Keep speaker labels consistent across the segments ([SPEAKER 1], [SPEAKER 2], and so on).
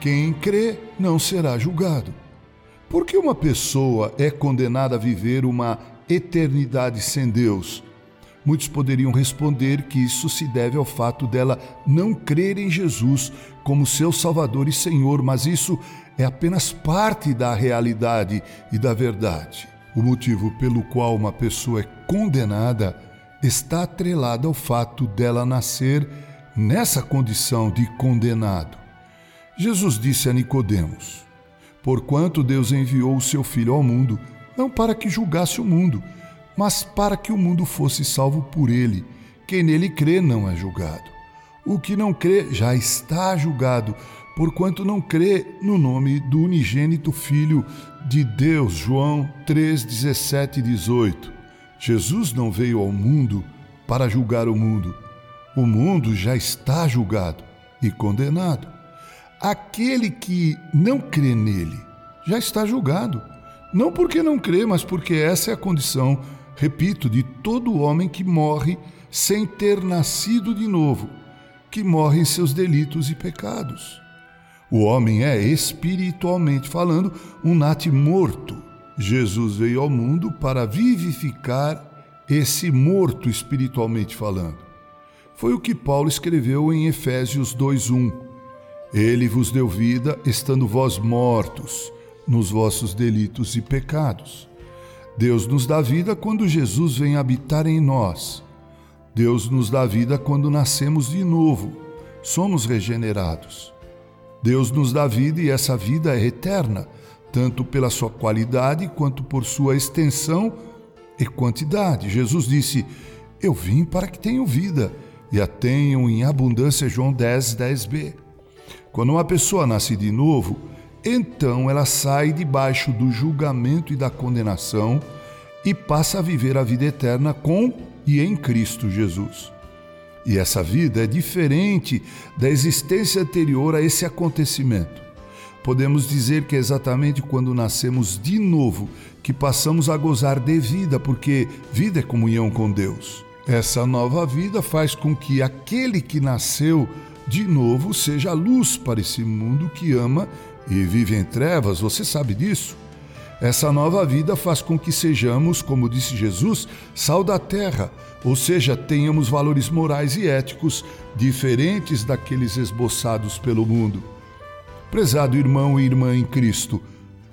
[SPEAKER 1] Quem crê não será julgado. Por que uma pessoa é condenada a viver uma eternidade sem Deus? Muitos poderiam responder que isso se deve ao fato dela não crer em Jesus como seu Salvador e Senhor, mas isso é apenas parte da realidade e da verdade. O motivo pelo qual uma pessoa é condenada está atrelado ao fato dela nascer nessa condição de condenado. Jesus disse a Nicodemos: Porquanto Deus enviou o seu filho ao mundo, não para que julgasse o mundo, mas para que o mundo fosse salvo por ele. Quem nele crê não é julgado. O que não crê já está julgado, porquanto não crê no nome do unigênito Filho de Deus. João 3, 17 e 18. Jesus não veio ao mundo para julgar o mundo. O mundo já está julgado e condenado. Aquele que não crê nele já está julgado. Não porque não crê, mas porque essa é a condição, repito, de todo homem que morre sem ter nascido de novo, que morre em seus delitos e pecados. O homem é, espiritualmente falando, um nate morto Jesus veio ao mundo para vivificar esse morto espiritualmente falando. Foi o que Paulo escreveu em Efésios 2:1. Ele vos deu vida, estando vós mortos nos vossos delitos e pecados. Deus nos dá vida quando Jesus vem habitar em nós. Deus nos dá vida quando nascemos de novo, somos regenerados. Deus nos dá vida e essa vida é eterna tanto pela sua qualidade quanto por sua extensão e quantidade. Jesus disse: Eu vim para que tenham vida e a tenham em abundância. João 10, 10b. Quando uma pessoa nasce de novo, então ela sai debaixo do julgamento e da condenação e passa a viver a vida eterna com e em Cristo Jesus. E essa vida é diferente da existência anterior a esse acontecimento. Podemos dizer que é exatamente quando nascemos de novo que passamos a gozar de vida, porque vida é comunhão com Deus. Essa nova vida faz com que aquele que nasceu de novo seja luz para esse mundo que ama e vive em trevas, você sabe disso? Essa nova vida faz com que sejamos, como disse Jesus, sal da terra, ou seja, tenhamos valores morais e éticos diferentes daqueles esboçados pelo mundo. Prezado irmão e irmã em Cristo,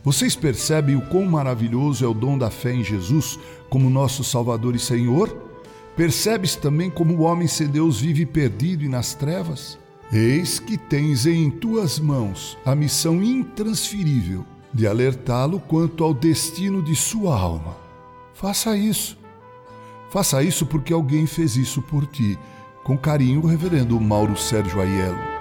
[SPEAKER 1] vocês percebem o quão maravilhoso é o dom da fé em Jesus como nosso Salvador e Senhor? Percebes também como o homem sem Deus vive perdido e nas trevas? Eis que tens em tuas mãos a missão intransferível de alertá-lo quanto ao destino de sua alma. Faça isso. Faça isso porque alguém fez isso por ti. Com carinho, reverendo Mauro Sérgio Aiello.